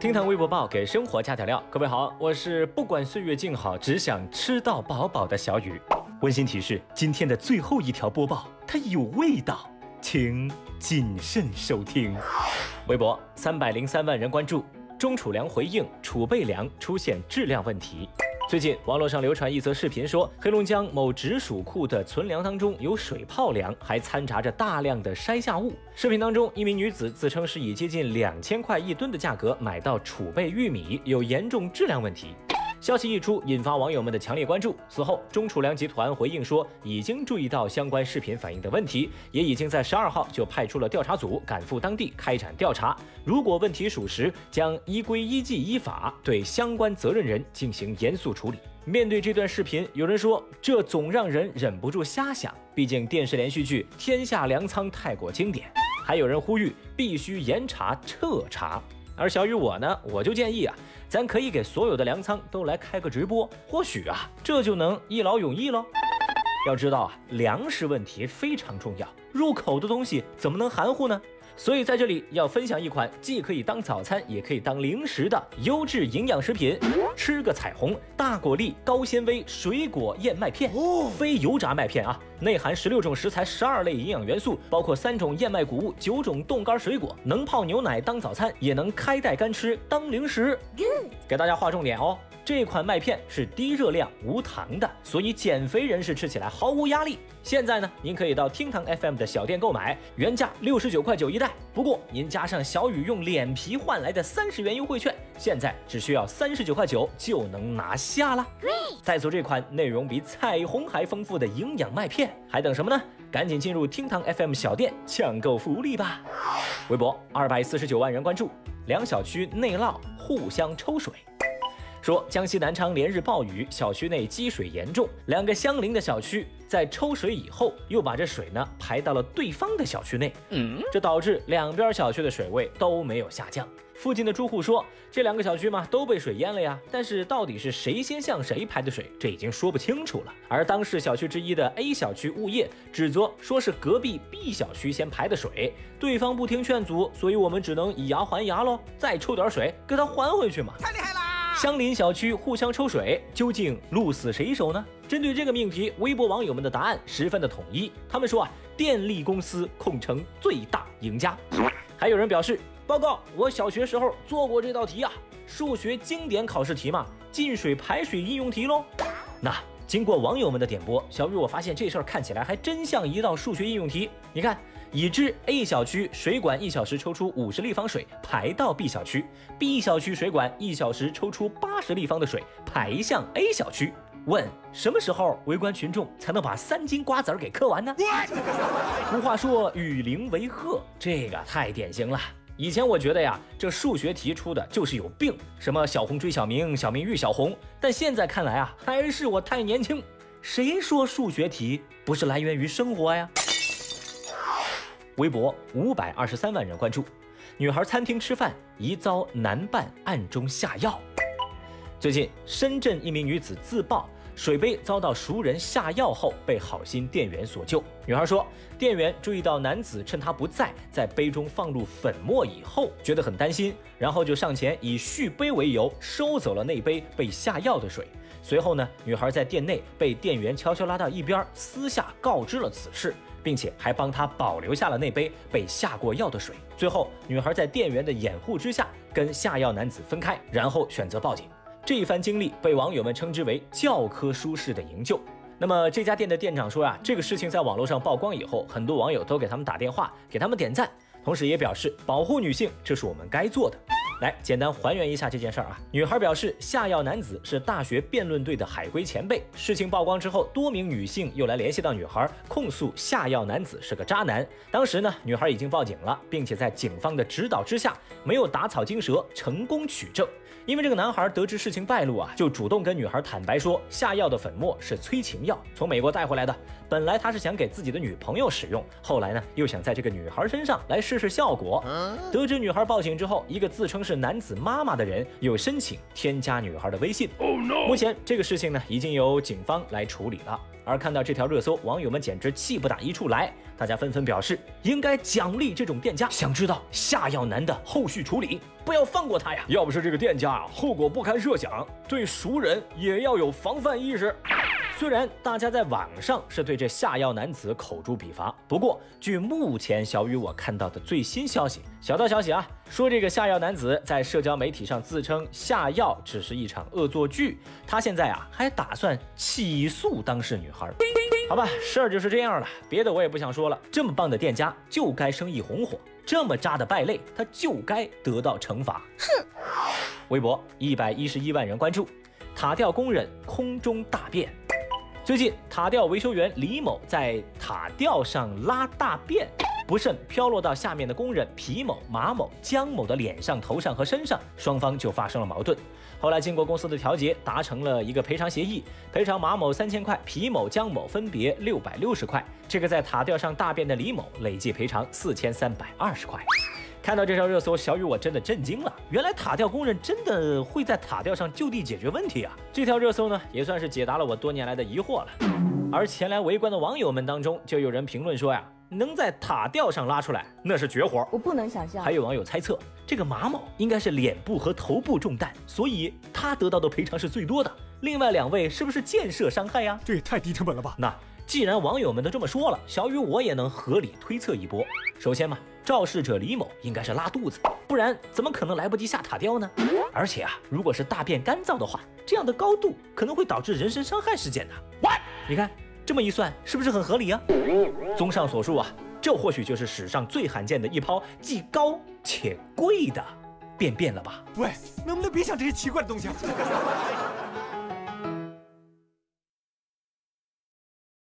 听堂微博报给生活加点料，各位好，我是不管岁月静好，只想吃到饱饱的小雨。温馨提示：今天的最后一条播报，它有味道，请谨慎收听。微博三百零三万人关注，中储粮回应储备粮出现质量问题。最近网络上流传一则视频，说黑龙江某直属库的存粮当中有水泡粮，还掺杂着大量的筛下物。视频当中，一名女子自称是以接近两千块一吨的价格买到储备玉米，有严重质量问题。消息一出，引发网友们的强烈关注。此后，中储粮集团回应说，已经注意到相关视频反映的问题，也已经在十二号就派出了调查组赶赴当地开展调查。如果问题属实，将依规依纪依法对相关责任人进行严肃处理。面对这段视频，有人说这总让人忍不住瞎想，毕竟电视连续剧《天下粮仓》太过经典。还有人呼吁必须严查彻查。而小雨我呢，我就建议啊，咱可以给所有的粮仓都来开个直播，或许啊，这就能一劳永逸喽。要知道啊，粮食问题非常重要，入口的东西怎么能含糊呢？所以在这里要分享一款既可以当早餐也可以当零食的优质营养食品——吃个彩虹大果粒高纤维水果燕麦片，非油炸麦片啊，内含十六种食材、十二类营养元素，包括三种燕麦谷物、九种冻干水果，能泡牛奶当早餐，也能开袋干吃当零食。给大家划重点哦。这款麦片是低热量、无糖的，所以减肥人士吃起来毫无压力。现在呢，您可以到厅堂 FM 的小店购买，原价六十九块九一袋，不过您加上小雨用脸皮换来的三十元优惠券，现在只需要三十九块九就能拿下了。再做这款内容比彩虹还丰富的营养麦片，还等什么呢？赶紧进入厅堂 FM 小店抢购福利吧！微博二百四十九万人关注，两小区内涝互相抽水。说江西南昌连日暴雨，小区内积水严重，两个相邻的小区在抽水以后，又把这水呢排到了对方的小区内，嗯，这导致两边小区的水位都没有下降。附近的住户说，这两个小区嘛都被水淹了呀，但是到底是谁先向谁排的水，这已经说不清楚了。而当事小区之一的 A 小区物业指责说是隔壁 B 小区先排的水，对方不听劝阻，所以我们只能以牙还牙喽，再抽点水给他还回去嘛。太厉害了！相邻小区互相抽水，究竟鹿死谁手呢？针对这个命题，微博网友们的答案十分的统一。他们说啊，电力公司控成最大赢家。还有人表示，报告，我小学时候做过这道题啊，数学经典考试题嘛，进水排水应用题喽。那经过网友们的点拨，小雨我发现这事儿看起来还真像一道数学应用题。你看。已知 A 小区水管一小时抽出五十立方水排到 B 小区，B 小区水管一小时抽出八十立方的水排向 A 小区。问什么时候围观群众才能把三斤瓜子儿给嗑完呢？俗话说与邻为壑，这个太典型了。以前我觉得呀，这数学题出的就是有病，什么小红追小明，小明遇小红。但现在看来啊，还是我太年轻。谁说数学题不是来源于生活呀？微博五百二十三万人关注，女孩餐厅吃饭疑遭男伴暗中下药。最近，深圳一名女子自曝水杯遭到熟人下药后，被好心店员所救。女孩说，店员注意到男子趁她不在，在杯中放入粉末以后，觉得很担心，然后就上前以续杯为由收走了那杯被下药的水。随后呢，女孩在店内被店员悄悄拉到一边，私下告知了此事。并且还帮他保留下了那杯被下过药的水。最后，女孩在店员的掩护之下跟下药男子分开，然后选择报警。这一番经历被网友们称之为教科书式的营救。那么这家店的店长说啊，这个事情在网络上曝光以后，很多网友都给他们打电话，给他们点赞，同时也表示保护女性，这是我们该做的。来，简单还原一下这件事儿啊。女孩表示，下药男子是大学辩论队的海归前辈。事情曝光之后，多名女性又来联系到女孩，控诉下药男子是个渣男。当时呢，女孩已经报警了，并且在警方的指导之下，没有打草惊蛇，成功取证。因为这个男孩得知事情败露啊，就主动跟女孩坦白说，下药的粉末是催情药，从美国带回来的。本来他是想给自己的女朋友使用，后来呢，又想在这个女孩身上来试试效果。得知女孩报警之后，一个自称是是男子妈妈的人有申请添加女孩的微信。目前这个事情呢，已经由警方来处理了。而看到这条热搜，网友们简直气不打一处来，大家纷纷表示应该奖励这种店家。想知道下药男的后续处理，不要放过他呀！要不是这个店家啊，后果不堪设想，对熟人也要有防范意识。虽然大家在网上是对这下药男子口诛笔伐，不过据目前小雨我看到的最新消息，小道消息啊，说这个下药男子在社交媒体上自称下药只是一场恶作剧，他现在啊还打算起诉当事女孩。好吧，事儿就是这样了，别的我也不想说了。这么棒的店家就该生意红火，这么渣的败类他就该得到惩罚。哼！微博一百一十一万人关注，塔吊工人空中大便。最近，塔吊维修员李某在塔吊上拉大便，不慎飘落到下面的工人皮某、马某、江某的脸上、头上和身上，双方就发生了矛盾。后来经过公司的调解，达成了一个赔偿协议，赔偿马某三千块，皮某、江某分别六百六十块。这个在塔吊上大便的李某累计赔偿四千三百二十块。看到这条热搜，小雨我真的震惊了。原来塔吊工人真的会在塔吊上就地解决问题啊！这条热搜呢，也算是解答了我多年来的疑惑了。而前来围观的网友们当中，就有人评论说呀，能在塔吊上拉出来，那是绝活。我不能想象。还有网友猜测，这个马某应该是脸部和头部中弹，所以他得到的赔偿是最多的。另外两位是不是建设伤害呀？这也太低成本了吧？那既然网友们都这么说了，小雨我也能合理推测一波。首先嘛。肇事者李某应该是拉肚子，不然怎么可能来不及下塔吊呢？而且啊，如果是大便干燥的话，这样的高度可能会导致人身伤害事件的。你看这么一算，是不是很合理啊？综上所述啊，这或许就是史上最罕见的一泡既高且贵的便便了吧？喂，能不能别想这些奇怪的东西？啊？